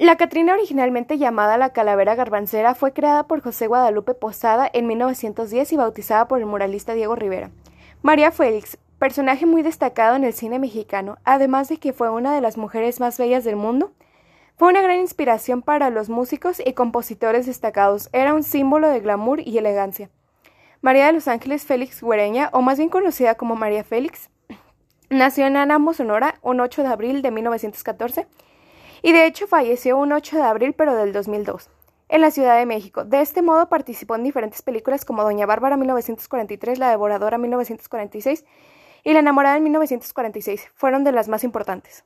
La Catrina, originalmente llamada la Calavera Garbancera, fue creada por José Guadalupe Posada en 1910 y bautizada por el muralista Diego Rivera. María Félix, personaje muy destacado en el cine mexicano, además de que fue una de las mujeres más bellas del mundo, fue una gran inspiración para los músicos y compositores destacados. Era un símbolo de glamour y elegancia. María de los Ángeles Félix Güereña, o más bien conocida como María Félix, nació en Anamo, Sonora, un 8 de abril de 1914 y de hecho falleció un 8 de abril pero del 2002 en la Ciudad de México. De este modo participó en diferentes películas como Doña Bárbara 1943, La Devoradora 1946 y La Enamorada en 1946. Fueron de las más importantes.